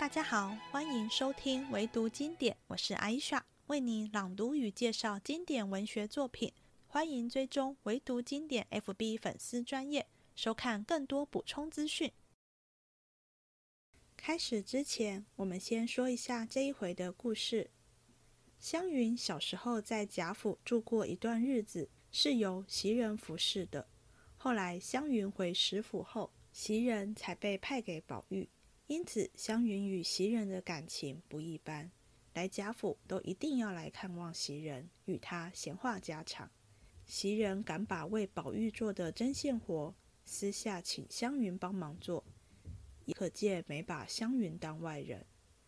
大家好，欢迎收听唯读经典，我是艾莎，为你朗读与介绍经典文学作品。欢迎追踪唯读经典 FB 粉丝专业，收看更多补充资讯。开始之前，我们先说一下这一回的故事。湘云小时候在贾府住过一段日子，是由袭人服侍的。后来湘云回石府后，袭人才被派给宝玉，因此湘云与袭人的感情不一般。来贾府都一定要来看望袭人，与他闲话家常。袭人敢把为宝玉做的针线活私下请湘云帮忙做，也可见没把湘云当外人。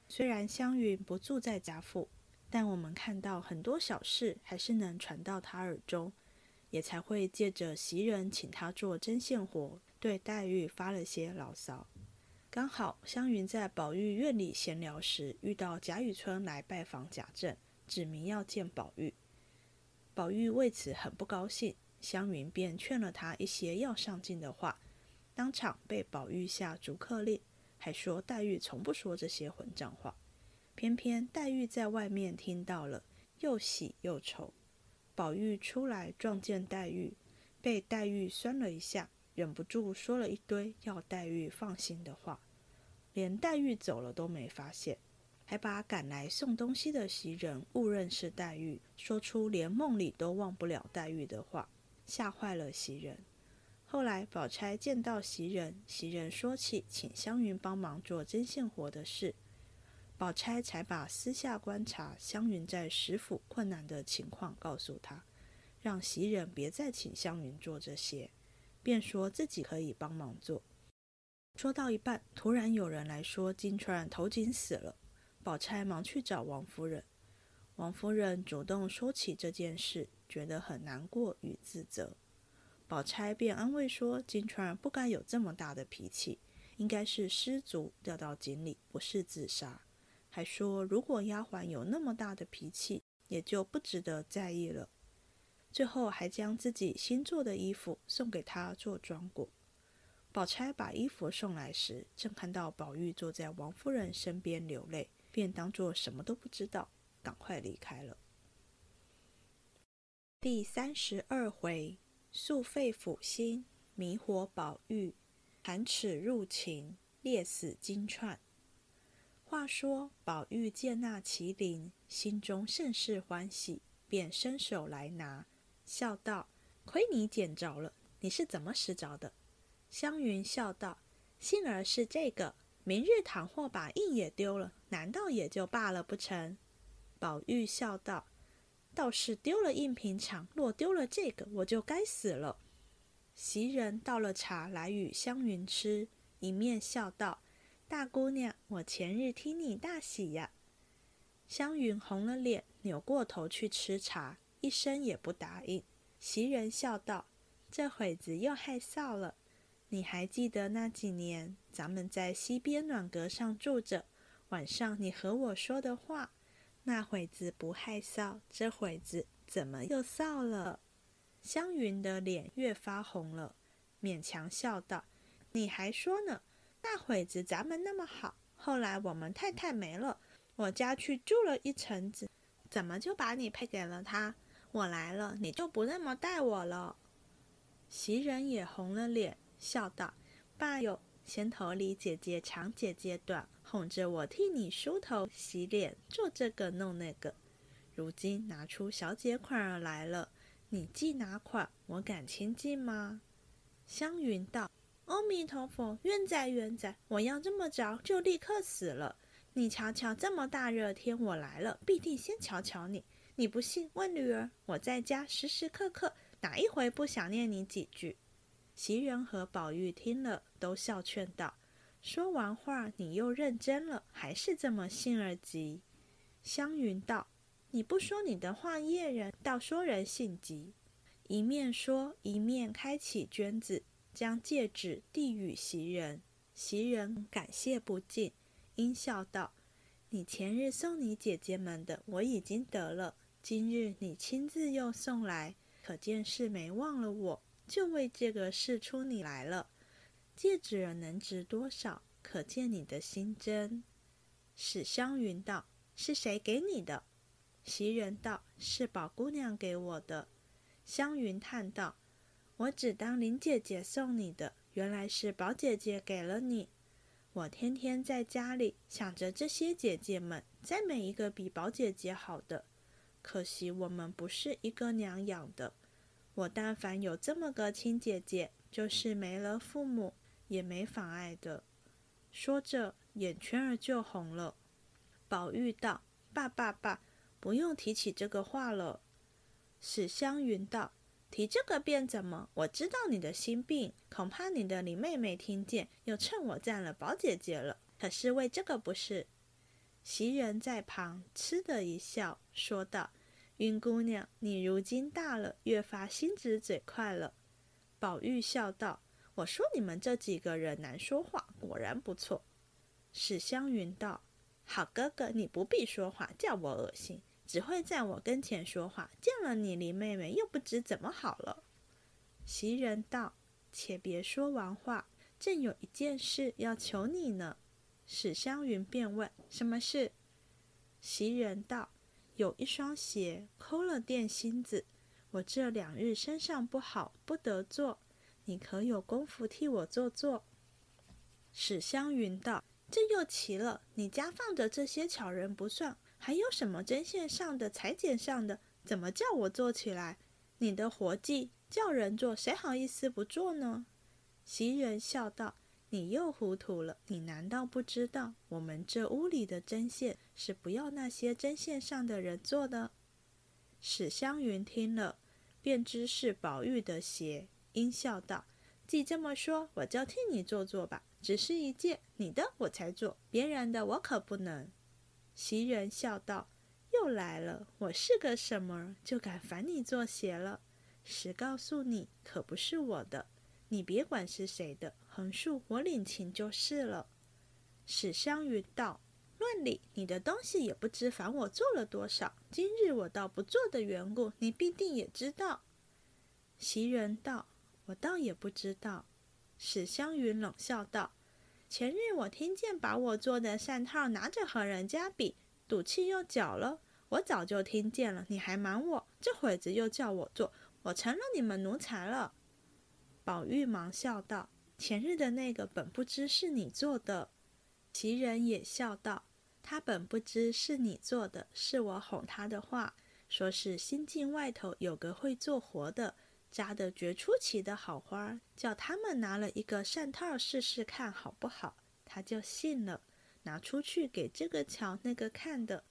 虽然湘云不住在贾府，但我们看到很多小事还是能传到他耳中，也才会借着袭人请他做针线活，对黛玉发了些牢骚。刚好湘云在宝玉院里闲聊时，遇到贾雨村来拜访贾政，指明要见宝玉。宝玉为此很不高兴，湘云便劝了他一些要上进的话，当场被宝玉下逐客令，还说黛玉从不说这些混账话。偏偏黛玉在外面听到了，又喜又愁。宝玉出来撞见黛玉，被黛玉酸了一下，忍不住说了一堆要黛玉放心的话，连黛玉走了都没发现。还把赶来送东西的袭人误认是黛玉，说出连梦里都忘不了黛玉的话，吓坏了袭人。后来宝钗见到袭人，袭人说起请湘云帮忙做针线活的事，宝钗才把私下观察湘云在石府困难的情况告诉她，让袭人别再请湘云做这些，便说自己可以帮忙做。说到一半，突然有人来说金钏头颈死了。宝钗忙去找王夫人，王夫人主动说起这件事，觉得很难过与自责。宝钗便安慰说：“金钏不该有这么大的脾气，应该是失足掉到井里，不是自杀。”还说如果丫鬟有那么大的脾气，也就不值得在意了。最后还将自己新做的衣服送给她做装果。宝钗把衣服送来时，正看到宝玉坐在王夫人身边流泪。便当作什么都不知道，赶快离开了。第三十二回，素肺腑心，迷惑宝玉，含齿入情，烈死金钏。话说宝玉见那麒麟，心中甚是欢喜，便伸手来拿，笑道：“亏你捡着了，你是怎么拾着的？”湘云笑道：“幸而是这个。”明日倘或把印也丢了，难道也就罢了不成？宝玉笑道：“倒是丢了印平常，若丢了这个，我就该死了。”袭人倒了茶来与湘云吃，一面笑道：“大姑娘，我前日听你大喜呀。”湘云红了脸，扭过头去吃茶，一声也不答应。袭人笑道：“这会子又害臊了。”你还记得那几年，咱们在西边暖阁上住着，晚上你和我说的话，那会子不害臊，这会子怎么又臊了？湘云的脸越发红了，勉强笑道：“你还说呢，那会子咱们那么好，后来我们太太没了，我家去住了一层子，怎么就把你配给了他？我来了，你就不那么待我了？”袭人也红了脸。笑道：“爸哟，先头里姐姐长，姐姐短，哄着我替你梳头、洗脸，做这个弄那个。如今拿出小姐款儿来了，你记哪款？我敢亲近吗？”湘云道：“阿弥陀佛，冤哉冤哉！我要这么着，就立刻死了。你瞧瞧，这么大热天，我来了，必定先瞧瞧你。你不信，问女儿，我在家时时刻刻，哪一回不想念你几句？”袭人和宝玉听了，都笑劝道：“说完话，你又认真了，还是这么性儿急。”湘云道：“你不说你的话噎人，倒说人性急。”一面说，一面开启绢子，将戒指递与袭人。袭人感谢不尽，阴笑道：“你前日送你姐姐们的，我已经得了；今日你亲自又送来，可见是没忘了我。”就为这个事出你来了，戒指能值多少？可见你的心真。史湘云道：“是谁给你的？”袭人道：“是宝姑娘给我的。”湘云叹道：“我只当林姐姐送你的，原来是宝姐姐给了你。我天天在家里想着这些姐姐们，再没一个比宝姐姐好的。可惜我们不是一个娘养的。我但凡有这么个亲姐姐，就是没了父母也没妨碍的。”说着，眼圈儿就红了。宝玉道：“爸爸爸，不用提起这个话了。”史湘云道：“提这个便怎么？我知道你的心病，恐怕你的林妹妹听见，又趁我占了宝姐姐了。可是为这个不是？”袭人在旁嗤的一笑，说道：“云姑娘，你如今大了，越发心直嘴快了。”宝玉笑道。我说你们这几个人难说话，果然不错。史湘云道：“好哥哥，你不必说话，叫我恶心，只会在我跟前说话。见了你，林妹妹又不知怎么好了。”袭人道：“且别说完话，正有一件事要求你呢。”史湘云便问：“什么事？”袭人道：“有一双鞋抠了电芯子，我这两日身上不好，不得做。”你可有功夫替我做做？史湘云道：“这又奇了，你家放着这些巧人不算，还有什么针线上的、裁剪上的，怎么叫我做起来？你的活计叫人做，谁好意思不做呢？”袭人笑道：“你又糊涂了，你难道不知道我们这屋里的针线是不要那些针线上的人做的？”史湘云听了，便知是宝玉的鞋。阴笑道：“既这么说，我就替你做做吧。只是一件，你的我才做，别人的我可不能。”袭人笑道：“又来了，我是个什么，就敢烦你做鞋了？实告诉你，可不是我的，你别管是谁的，横竖我领情就是了。”史湘云道：“论理，你的东西也不知烦我做了多少。今日我倒不做的缘故，你必定也知道。”袭人道。我倒也不知道，史湘云冷笑道：“前日我听见把我做的扇套拿着和人家比，赌气又搅了。我早就听见了，你还瞒我，这会子又叫我做，我成了你们奴才了。”宝玉忙笑道：“前日的那个本不知是你做的。”袭人也笑道：“他本不知是你做的，是我哄他的话，说是新境外头有个会做活的。”扎得绝出奇的好花，叫他们拿了一个扇套试试看好不好，他就信了，拿出去给这个瞧那个看的，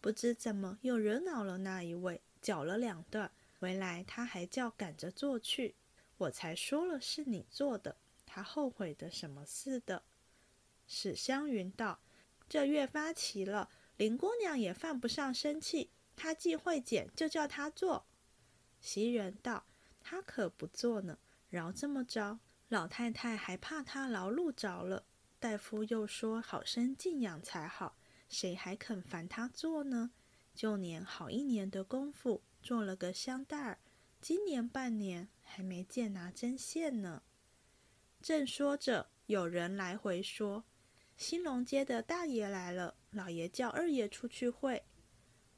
不知怎么又惹恼了那一位，搅了两段，回来他还叫赶着做去，我才说了是你做的，他后悔的什么似的。史湘云道：“这越发奇了，林姑娘也犯不上生气，她既会剪，就叫她做。”袭人道。她可不做呢，饶这么着，老太太还怕她劳碌着了。大夫又说好生静养才好，谁还肯烦她做呢？就年好一年的功夫，做了个香袋儿，今年半年还没见拿针线呢。正说着，有人来回说，兴隆街的大爷来了，老爷叫二爷出去会。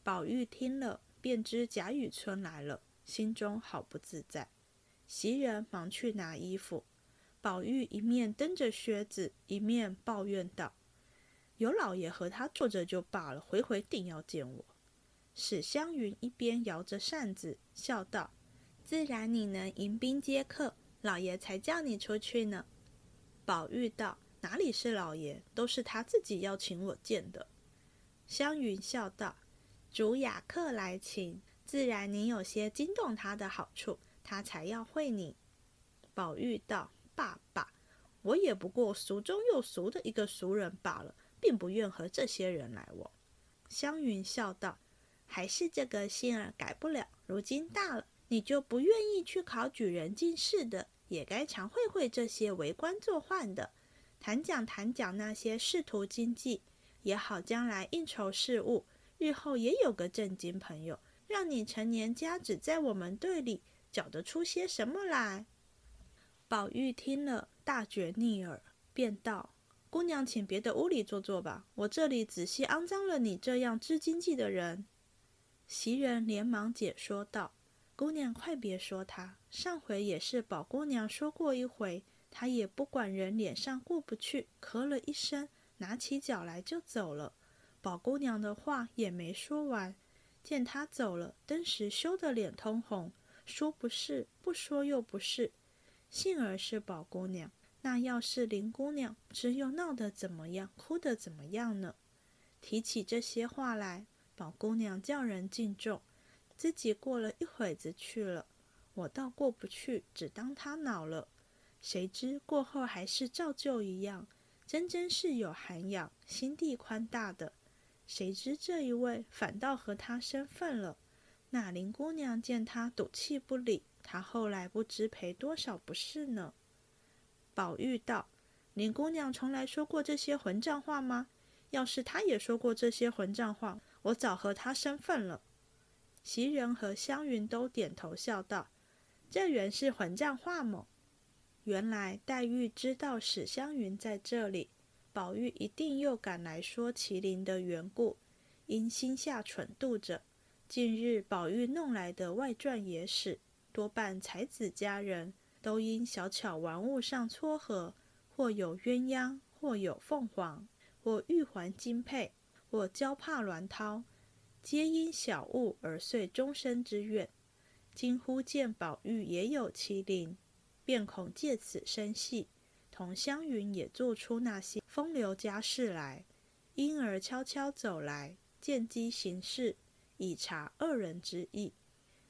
宝玉听了，便知贾雨村来了。心中好不自在，袭人忙去拿衣服。宝玉一面蹬着靴子，一面抱怨道：“有老爷和他坐着就罢了，回回定要见我。”史湘云一边摇着扇子，笑道：“自然你能迎宾接客，老爷才叫你出去呢。”宝玉道：“哪里是老爷，都是他自己要请我见的。”湘云笑道：“主雅客来请。”自然，你有些惊动他的好处，他才要会你。宝玉道：“爸爸，我也不过俗中又俗的一个俗人罢了，并不愿和这些人来往。”湘云笑道：“还是这个心儿改不了。如今大了，你就不愿意去考举人进士的，也该常会会这些为官做宦的，谈讲谈讲那些仕途经济，也好将来应酬事务，日后也有个正经朋友。”让你成年家只在我们队里搅得出些什么来？宝玉听了，大觉逆耳，便道：“姑娘，请别的屋里坐坐吧，我这里仔细肮脏了你这样知经济的人。”袭人连忙解说道：“姑娘，快别说他，上回也是宝姑娘说过一回，他也不管人脸上过不去，咳了一声，拿起脚来就走了。宝姑娘的话也没说完，见他走了，登时羞得脸通红，说不是，不说又不是。幸而是宝姑娘。”那要是林姑娘，只有闹得怎么样，哭得怎么样呢？提起这些话来，宝姑娘叫人敬重，自己过了一会子去了。我倒过不去，只当她恼了。谁知过后还是照旧一样，真真是有涵养、心地宽大的。谁知这一位反倒和她生分了。那林姑娘见她赌气不理，她后来不知赔多少不是呢？宝玉道：“林姑娘从来说过这些混账话吗？要是她也说过这些混账话，我早和她生分了。”袭人和湘云都点头笑道：“这原是混账话么？”原来黛玉知道史湘云在这里，宝玉一定又赶来说麒麟的缘故，因心下蠢度着。近日宝玉弄来的外传野史，多半才子佳人。都因小巧玩物上撮合，或有鸳鸯，或有凤凰，或玉环金佩，或娇帕鸾绦，皆因小物而遂终身之愿。今忽见宝玉也有麒麟，便恐借此生隙，同湘云也做出那些风流佳事来，因而悄悄走来，见机行事，以察二人之意。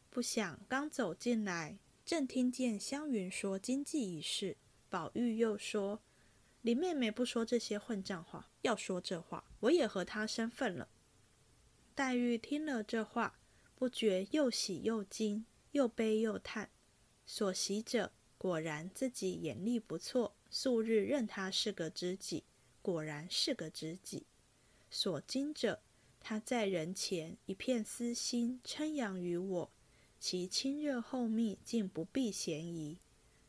不想刚走进来。正听见湘云说经济一事，宝玉又说：“林妹妹不说这些混账话，要说这话，我也和她生分了。”黛玉听了这话，不觉又喜又惊，又悲又叹。所喜者，果然自己眼力不错，素日认他是个知己，果然是个知己。所惊者，他在人前一片私心，称扬于我。其亲热厚密，竟不避嫌疑。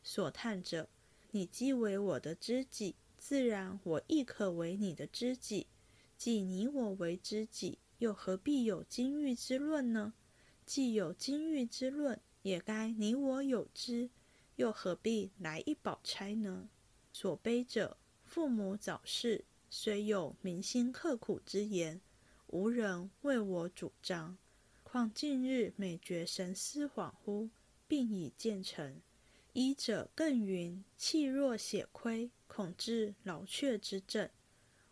所叹者，你既为我的知己，自然我亦可为你的知己。既你我为知己，又何必有金玉之论呢？既有金玉之论，也该你我有之，又何必来一宝钗呢？所悲者，父母早逝，虽有铭心刻苦之言，无人为我主张。况近日每觉神思恍惚，病已渐成。医者更云气弱血亏，恐致劳却之症。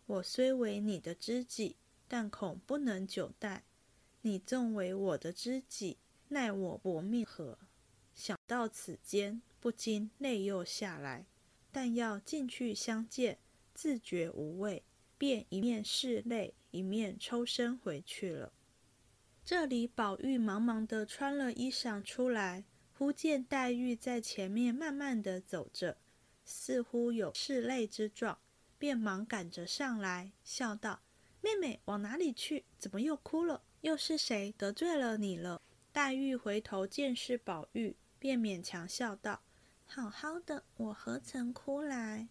我虽为你的知己，但恐不能久待。你纵为我的知己，奈我薄命何？想到此间，不禁泪又下来。但要进去相见，自觉无味，便一面拭泪，一面抽身回去了。这里，宝玉忙忙的穿了衣裳出来，忽见黛玉在前面慢慢的走着，似乎有拭泪之状，便忙赶着上来，笑道：“妹妹往哪里去？怎么又哭了？又是谁得罪了你了？”黛玉回头见是宝玉，便勉强笑道：“好好的，我何曾哭来？”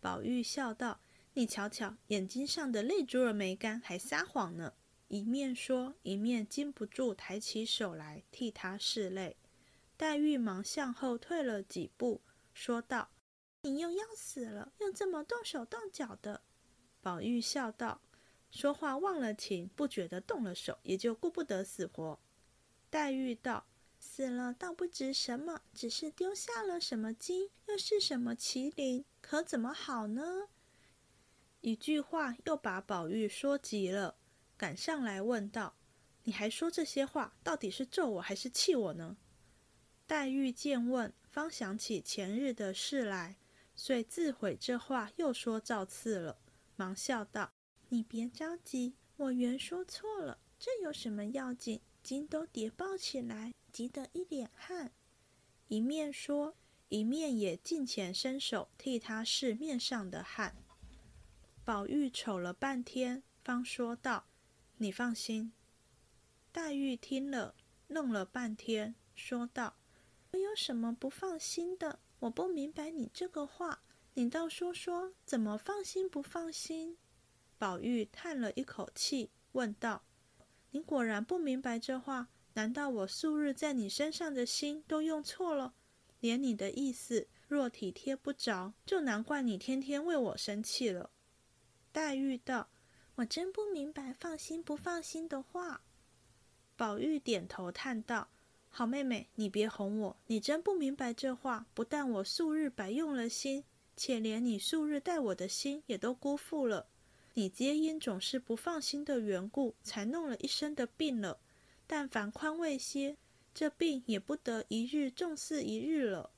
宝玉笑道：“你瞧瞧，眼睛上的泪珠儿没干，还撒谎呢。”一面说，一面禁不住抬起手来替他拭泪。黛玉忙向后退了几步，说道：“你又要死了，又这么动手动脚的。”宝玉笑道：“说话忘了情，不觉得动了手，也就顾不得死活。”黛玉道：“死了倒不值什么，只是丢下了什么金，又是什么麒麟，可怎么好呢？”一句话又把宝玉说急了。赶上来问道：“你还说这些话，到底是咒我还是气我呢？”黛玉见问，方想起前日的事来，遂自悔这话又说造次了，忙笑道：“你别着急，我原说错了，这有什么要紧？今都叠抱起来，急得一脸汗。”一面说，一面也近前伸手替他拭面上的汗。宝玉瞅了半天，方说道。你放心。黛玉听了，弄了半天，说道：“我有什么不放心的？我不明白你这个话。你倒说说，怎么放心不放心？”宝玉叹了一口气，问道：“你果然不明白这话？难道我素日在你身上的心都用错了？连你的意思若体贴不着，就难怪你天天为我生气了。”黛玉道：“我真不明白放心不放心的话。”宝玉点头叹道：“好妹妹，你别哄我。你真不明白这话，不但我素日白用了心，且连你素日待我的心也都辜负了。你皆因总是不放心的缘故，才弄了一身的病了。但凡宽慰些，这病也不得一日重似一日了。”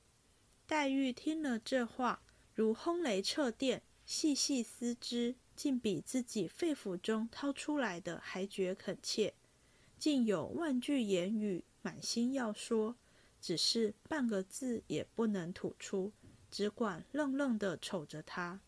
黛玉听了这话，如轰雷掣电，细细思之，竟比自己肺腑中掏出来的还觉恳切。竟有万句言语，满心要说，只是半个字也不能吐出，只管愣愣地瞅着他。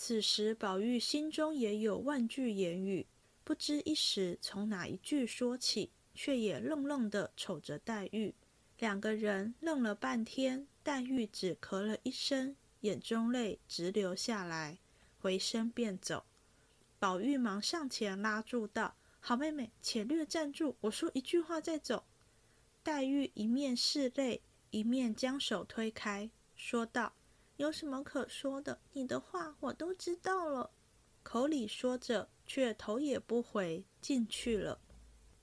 此时宝玉心中也有万句言语，不知一时从哪一句说起，却也愣愣地瞅着黛玉。两个人愣了半天，黛玉只咳了一声，眼中泪直流下来，回身便走。宝玉忙上前拉住道。好妹妹，且略站住！我说一句话再走。黛玉一面拭泪，一面将手推开，说道：“有什么可说的？你的话我都知道了。”口里说着，却头也不回，进去了。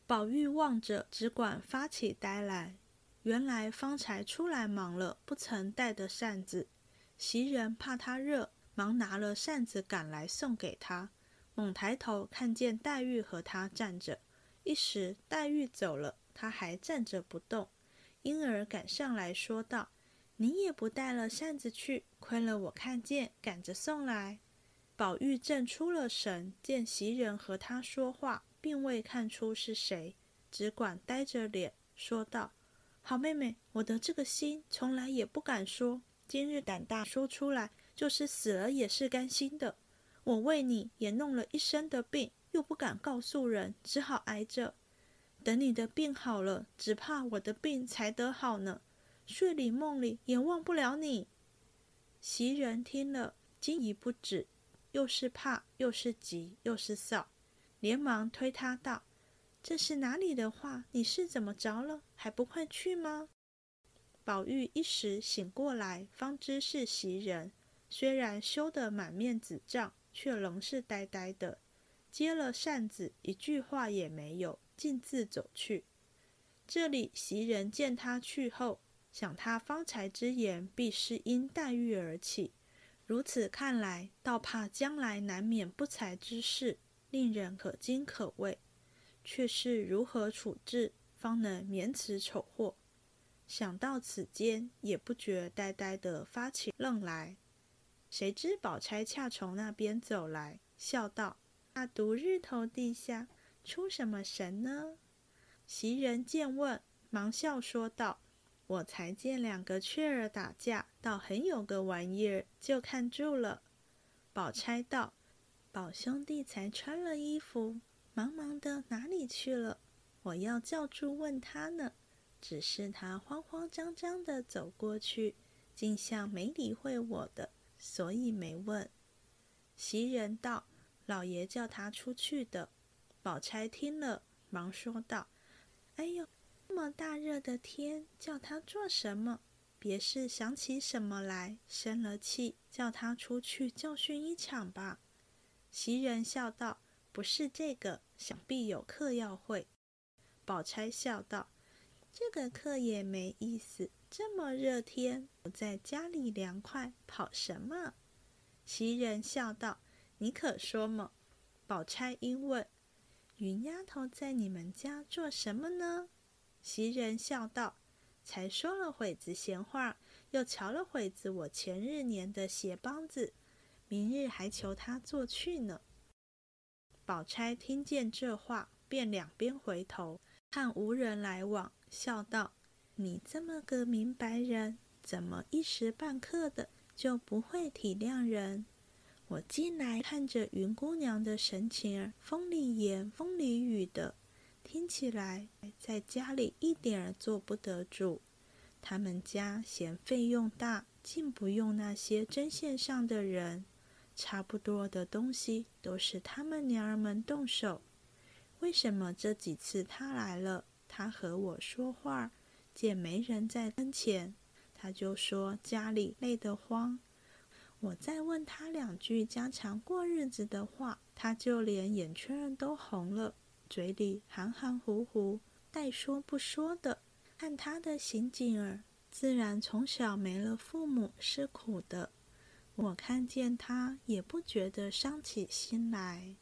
宝玉望着，只管发起呆来。原来方才出来忙了，不曾带的扇子。袭人怕他热，忙拿了扇子赶来送给他。猛抬头看见黛玉和他站着，一时黛玉走了，他还站着不动，因而赶上来说道：“你也不带了扇子去，亏了我看见，赶着送来。”宝玉正出了神，见袭人和他说话，并未看出是谁，只管呆着脸说道：“好妹妹，我的这个心从来也不敢说，今日胆大说出来，就是死了也是甘心的。”我为你也弄了一身的病，又不敢告诉人，只好挨着。等你的病好了，只怕我的病才得好呢。睡里梦里也忘不了你。袭人听了，惊疑不止，又是怕，又是急，又是臊，连忙推他道：“这是哪里的话？你是怎么着了？还不快去吗？”宝玉一时醒过来，方知是袭人，虽然羞得满面紫胀。却仍是呆呆的，接了扇子，一句话也没有，径自走去。这里袭人见他去后，想他方才之言必是因黛玉而起，如此看来，倒怕将来难免不才之事，令人可惊可畏。却是如何处置，方能免此丑祸？想到此间，也不觉呆呆的发起愣来。谁知宝钗恰从那边走来，笑道：“那独日头地下出什么神呢？”袭人见问，忙笑说道：“我才见两个雀儿打架，倒很有个玩意儿，就看住了。”宝钗道：“宝兄弟才穿了衣服，忙忙的哪里去了？我要叫住问他呢，只是他慌慌张张的走过去，竟像没理会我的。”所以没问。袭人道：“老爷叫他出去的。”宝钗听了，忙说道：“哎呦，这么大热的天，叫他做什么？别是想起什么来，生了气，叫他出去教训一场吧。”袭人笑道：“不是这个，想必有课要会。”宝钗笑道：“这个课也没意思。”这么热天，不在家里凉快，跑什么？袭人笑道：“你可说么？”宝钗因问：“云丫头在你们家做什么呢？”袭人笑道：“才说了会子闲话，又瞧了会子我前日粘的鞋帮子，明日还求他做去呢。”宝钗听见这话，便两边回头看无人来往，笑道。你这么个明白人，怎么一时半刻的就不会体谅人？我进来看着云姑娘的神情儿，风里言风里语的，听起来在家里一点儿做不得主。他们家嫌费用大，竟不用那些针线上的人，差不多的东西都是他们娘儿们动手。为什么这几次他来了，他和我说话，见没人在跟前，他就说家里累得慌。我再问他两句家常过日子的话，他就连眼圈都红了，嘴里含含糊糊，带说不说的。看他的刑警儿，自然从小没了父母是苦的。我看见他也不觉得伤起心来。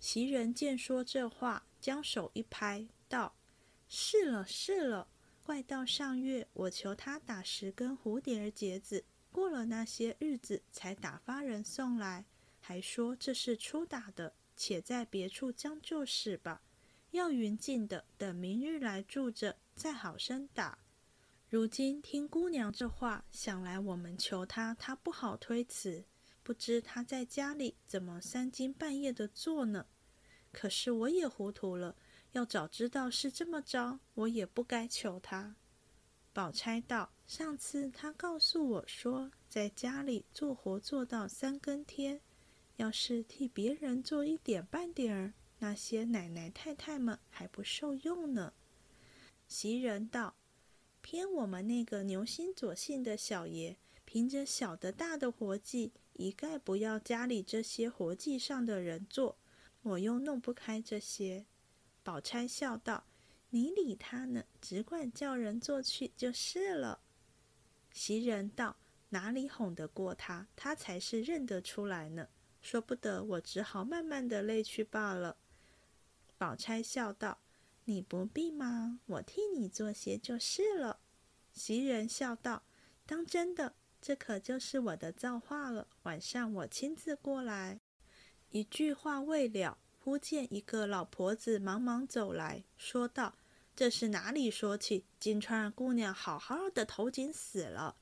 袭人见说这话，将手一拍，道：“是了是了，怪到上月我求他打十根蝴蝶儿结子。”过了那些日子，才打发人送来，还说这是初打的，且在别处将就使吧。要匀净的，等明日来住着，再好生打。如今听姑娘这话，想来我们求他，他不好推辞。不知他在家里怎么三更半夜的做呢？可是我也糊涂了，要早知道是这么着，我也不该求他。宝钗道：“上次他告诉我说，在家里做活做到三更天，要是替别人做一点半点儿，那些奶奶太太们还不受用呢。”袭人道：“偏我们那个牛心左姓的小爷，凭着小的大的活计，一概不要家里这些活计上的人做，我又弄不开这些。”宝钗笑道。你理他呢，只管叫人做去就是了。袭人道：“哪里哄得过他？他才是认得出来呢。说不得，我只好慢慢的累去罢了。”宝钗笑道：“你不必嘛，我替你做些就是了。”袭人笑道：“当真的，这可就是我的造化了。晚上我亲自过来。”一句话未了。忽见一个老婆子忙忙走来说道：“这是哪里说起？金钏儿姑娘好好的头颈死了。”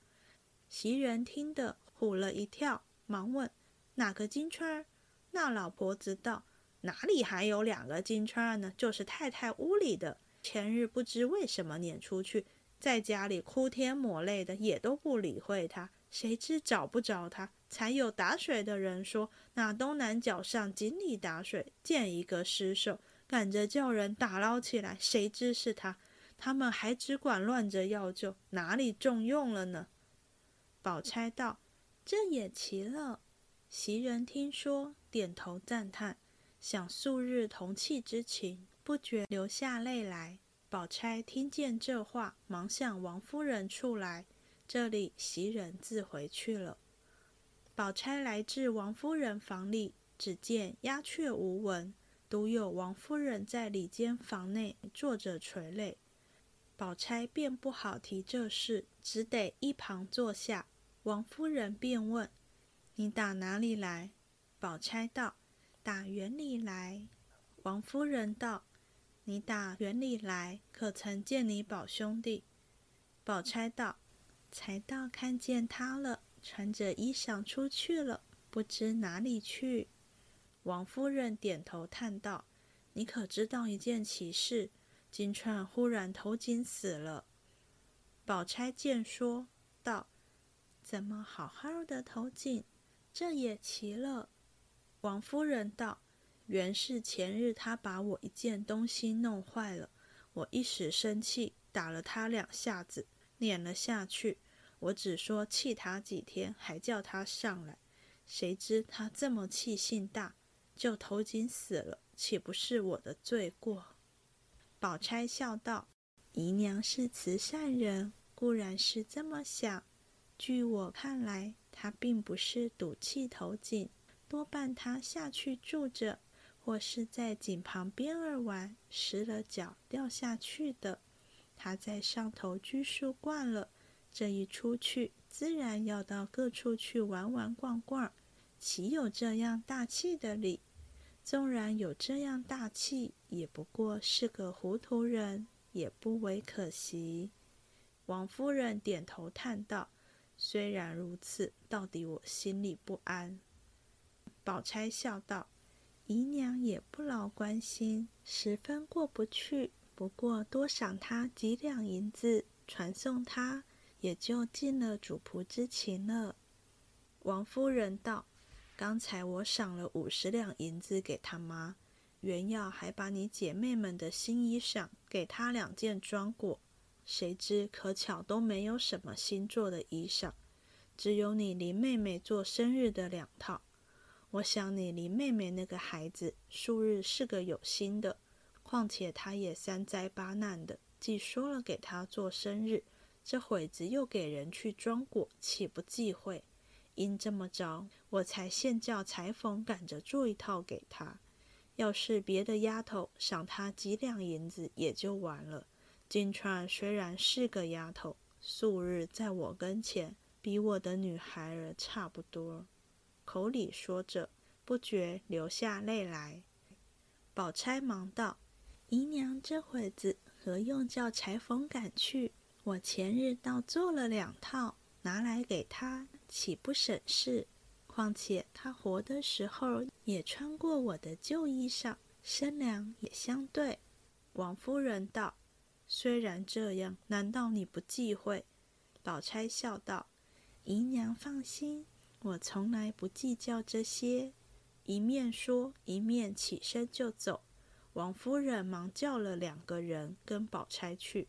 袭人听得唬了一跳，忙问：“哪个金钏？”那老婆子道：“哪里还有两个金钏呢？就是太太屋里的。前日不知为什么撵出去，在家里哭天抹泪的，也都不理会他。谁知找不着他。”才有打水的人说：“那东南角上井里打水，见一个尸首，赶着叫人打捞起来。谁知是他？他们还只管乱着要救，哪里重用了呢？”宝钗道：“这也奇了。”袭人听说，点头赞叹，想素日同气之情，不觉流下泪来。宝钗听见这话，忙向王夫人处来。这里袭人自回去了。宝钗来至王夫人房里，只见鸦雀无闻，独有王夫人在里间房内坐着垂泪。宝钗便不好提这事，只得一旁坐下。王夫人便问：“你打哪里来？”宝钗道：“打园里来。”王夫人道：“你打园里来，可曾见你宝兄弟？”宝钗道：“才到看见他了。”穿着衣裳出去了，不知哪里去。王夫人点头叹道：“你可知道一件奇事？金钏忽然头颈死了。”宝钗见说道：“怎么好好的头颈，这也奇了。”王夫人道：“原是前日他把我一件东西弄坏了，我一时生气，打了他两下子，撵了下去。”我只说气他几天，还叫他上来，谁知他这么气性大，就头颈死了，岂不是我的罪过？宝钗笑道：“姨娘是慈善人，固然是这么想。据我看来，他并不是赌气投井，多半他下去住着，或是在井旁边儿玩，失了脚掉下去的。他在上头拘束惯了。”这一出去，自然要到各处去玩玩逛逛，岂有这样大气的理？纵然有这样大气，也不过是个糊涂人，也不为可惜。王夫人点头叹道：“虽然如此，到底我心里不安。”宝钗笑道：“姨娘也不劳关心，十分过不去。不过多赏他几两银子，传送他。”也就尽了主仆之情了。王夫人道：“刚才我赏了五十两银子给他妈，原要还把你姐妹们的新衣裳给她两件装裹，谁知可巧都没有什么新做的衣裳，只有你林妹妹做生日的两套。我想你林妹妹那个孩子，素日是个有心的，况且她也三灾八难的。”既说了给她做生日，这会子又给人去装果，岂不忌讳？因这么着，我才现叫裁缝赶着做一套给她。要是别的丫头赏她几两银子，也就完了。金钏虽然是个丫头，素日在我跟前，比我的女孩儿差不多。口里说着，不觉流下泪来。宝钗忙道：“姨娘这会子。”何用叫裁缝赶去？我前日倒做了两套，拿来给他，岂不省事？况且他活的时候也穿过我的旧衣裳，身量也相对。王夫人道：“虽然这样，难道你不忌讳？”宝钗笑道：“姨娘放心，我从来不计较这些。”一面说，一面起身就走。王夫人忙叫了两个人跟宝钗去。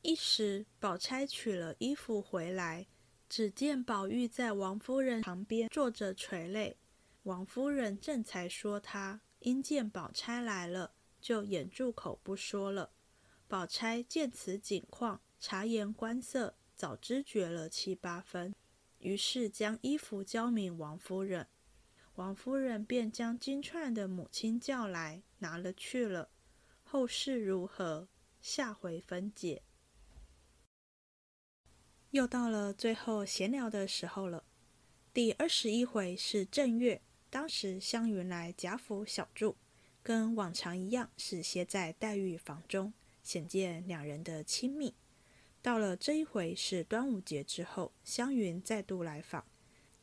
一时，宝钗取了衣服回来，只见宝玉在王夫人旁边坐着垂泪。王夫人正才说他，因见宝钗来了，就掩住口不说了。宝钗见此景况，察言观色，早知觉了七八分，于是将衣服交明王夫人。王夫人便将金钏的母亲叫来，拿了去了。后事如何？下回分解。又到了最后闲聊的时候了。第二十一回是正月，当时湘云来贾府小住，跟往常一样是歇在黛玉房中，显见两人的亲密。到了这一回是端午节之后，湘云再度来访。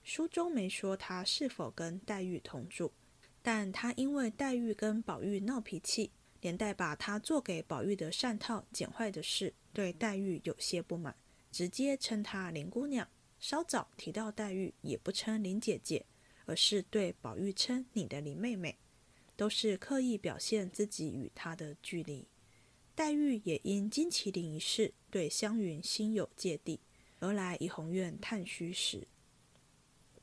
书中没说他是否跟黛玉同住，但他因为黛玉跟宝玉闹脾气，连带把他做给宝玉的扇套剪坏的事，对黛玉有些不满，直接称她林姑娘。稍早提到黛玉，也不称林姐姐，而是对宝玉称你的林妹妹，都是刻意表现自己与她的距离。黛玉也因金麒麟一事，对湘云心有芥蒂，而来怡红院探虚实。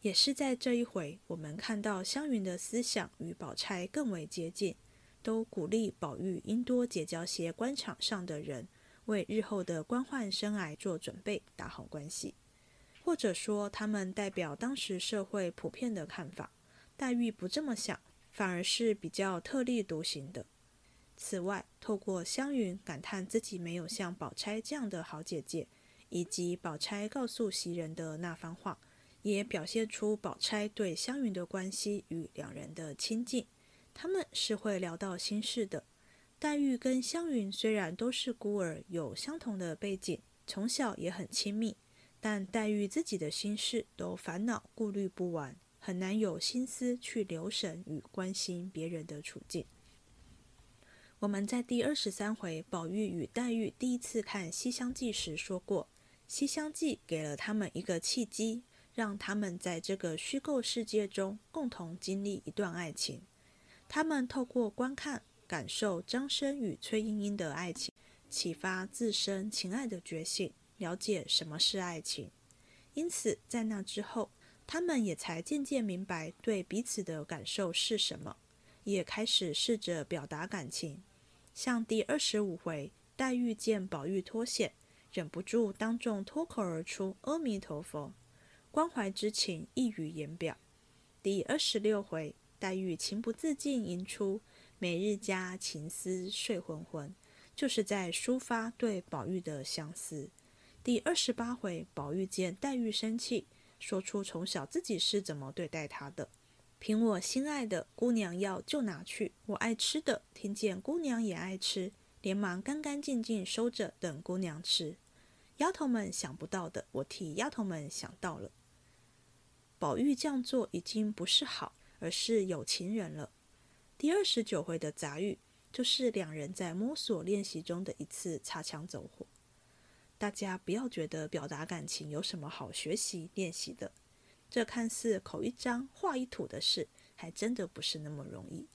也是在这一回，我们看到湘云的思想与宝钗更为接近，都鼓励宝玉应多结交些官场上的人，为日后的官宦生涯做准备，打好关系。或者说，他们代表当时社会普遍的看法。黛玉不这么想，反而是比较特立独行的。此外，透过湘云感叹自己没有像宝钗这样的好姐姐，以及宝钗告诉袭人的那番话。也表现出宝钗对湘云的关系与两人的亲近，他们是会聊到心事的。黛玉跟湘云虽然都是孤儿，有相同的背景，从小也很亲密，但黛玉自己的心事都烦恼顾虑不完，很难有心思去留神与关心别人的处境。我们在第二十三回宝玉与黛玉第一次看《西厢记》时说过，《西厢记》给了他们一个契机。让他们在这个虚构世界中共同经历一段爱情。他们透过观看、感受张生与崔莺莺的爱情，启发自身情爱的觉醒，了解什么是爱情。因此，在那之后，他们也才渐渐明白对彼此的感受是什么，也开始试着表达感情。像第二十五回，黛玉见宝玉脱险，忍不住当众脱口而出“阿弥陀佛”。关怀之情溢于言表。第二十六回，黛玉情不自禁吟出“每日家情思睡昏昏”，就是在抒发对宝玉的相思。第二十八回，宝玉见黛玉生气，说出从小自己是怎么对待她的：“凭我心爱的姑娘要就拿去，我爱吃的，听见姑娘也爱吃，连忙干干净净收着，等姑娘吃。丫头们想不到的，我替丫头们想到了。”宝玉这样做已经不是好，而是有情人了。第二十九回的杂语，就是两人在摸索练习中的一次擦枪走火。大家不要觉得表达感情有什么好学习练习的，这看似口一张话一吐的事，还真的不是那么容易。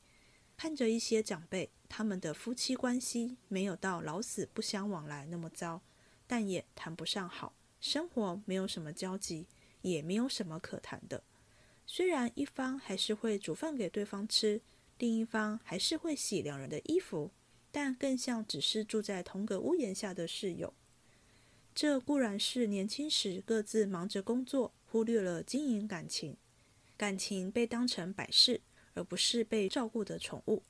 看着一些长辈，他们的夫妻关系没有到老死不相往来那么糟，但也谈不上好，生活没有什么交集，也没有什么可谈的。虽然一方还是会煮饭给对方吃，另一方还是会洗两人的衣服，但更像只是住在同个屋檐下的室友。这固然是年轻时各自忙着工作，忽略了经营感情，感情被当成摆设，而不是被照顾的宠物。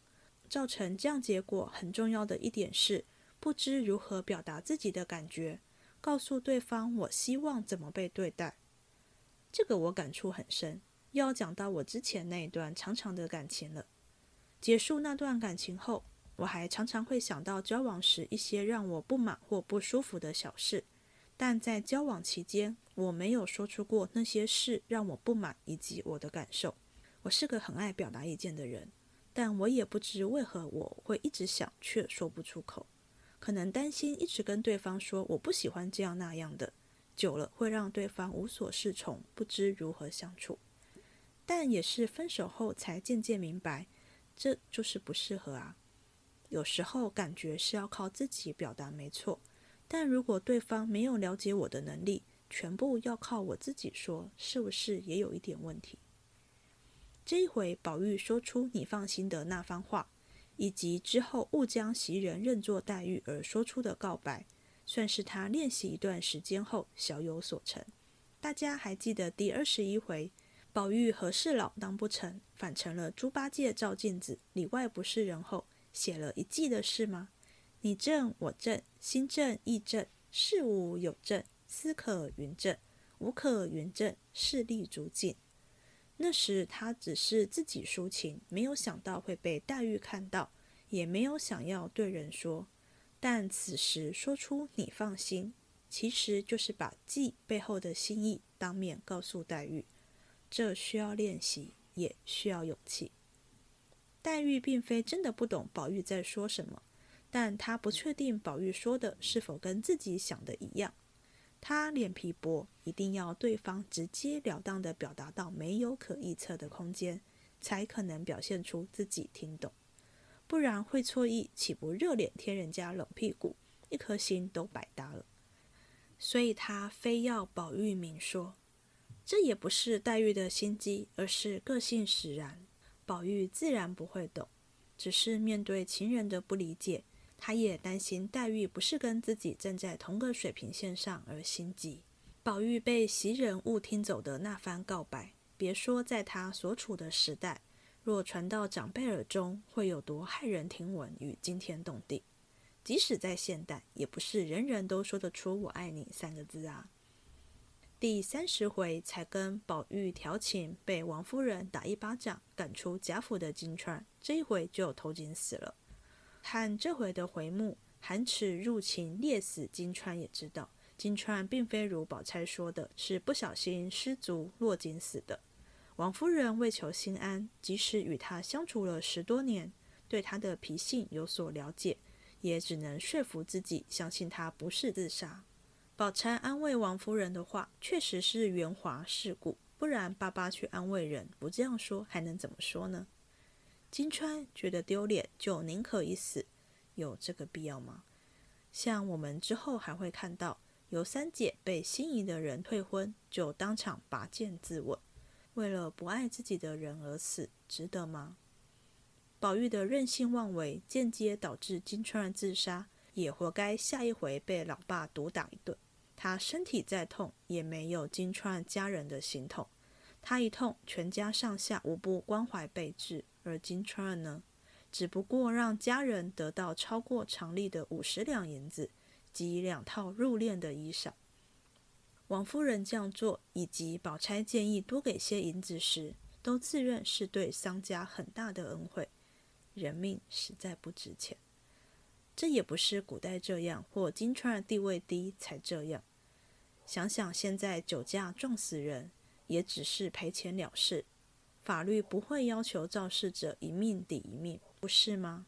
造成这样结果很重要的一点是，不知如何表达自己的感觉，告诉对方我希望怎么被对待。这个我感触很深。又要讲到我之前那一段长长的感情了。结束那段感情后，我还常常会想到交往时一些让我不满或不舒服的小事，但在交往期间，我没有说出过那些事让我不满以及我的感受。我是个很爱表达意见的人，但我也不知为何我会一直想却说不出口。可能担心一直跟对方说我不喜欢这样那样的，久了会让对方无所适从，不知如何相处。但也是分手后才渐渐明白，这就是不适合啊。有时候感觉是要靠自己表达没错，但如果对方没有了解我的能力，全部要靠我自己说，是不是也有一点问题？这一回宝玉说出“你放心”的那番话，以及之后误将袭人认作黛玉而说出的告白，算是他练习一段时间后小有所成。大家还记得第二十一回？宝玉和事佬当不成，反成了猪八戒照镜子，里外不是人后，写了一季的事吗？你正我正，心正意正，事物有正，思可云正，无可云正，势力足尽。那时他只是自己抒情，没有想到会被黛玉看到，也没有想要对人说。但此时说出“你放心”，其实就是把记背后的心意当面告诉黛玉。这需要练习，也需要勇气。黛玉并非真的不懂宝玉在说什么，但她不确定宝玉说的是否跟自己想的一样。他脸皮薄，一定要对方直截了当的表达到没有可预测的空间，才可能表现出自己听懂。不然会错意，岂不热脸贴人家冷屁股，一颗心都白搭了。所以他非要宝玉明说。这也不是黛玉的心机，而是个性使然。宝玉自然不会懂，只是面对情人的不理解，他也担心黛玉不是跟自己站在同个水平线上而心急。宝玉被袭人误听走的那番告白，别说在他所处的时代，若传到长辈耳中，会有多骇人听闻与惊天动地。即使在现代，也不是人人都说得出“我爱你”三个字啊。第三十回才跟宝玉调情，被王夫人打一巴掌赶出贾府的金钏，这一回就投井死了。看这回的回目，含耻入侵烈死金钏，也知道金钏并非如宝钗说的，是不小心失足落井死的。王夫人为求心安，即使与他相处了十多年，对他的脾性有所了解，也只能说服自己相信他不是自杀。宝钗安慰王夫人的话，确实是圆滑世故，不然爸爸去安慰人，不这样说还能怎么说呢？金川觉得丢脸，就宁可一死，有这个必要吗？像我们之后还会看到，有三姐被心仪的人退婚，就当场拔剑自刎，为了不爱自己的人而死，值得吗？宝玉的任性妄为，间接导致金川自杀，也活该下一回被老爸毒打一顿。他身体再痛，也没有金川家人的心痛。他一痛，全家上下无不关怀备至。而金钏呢，只不过让家人得到超过常例的五十两银子及两套入殓的衣裳。王夫人这样做，以及宝钗建议多给些银子时，都自认是对商家很大的恩惠。人命实在不值钱，这也不是古代这样，或金钏地位低才这样。想想现在酒驾撞死人，也只是赔钱了事，法律不会要求肇事者一命抵一命不是吗？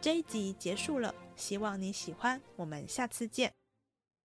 这一集结束了希望你喜欢我们下次见。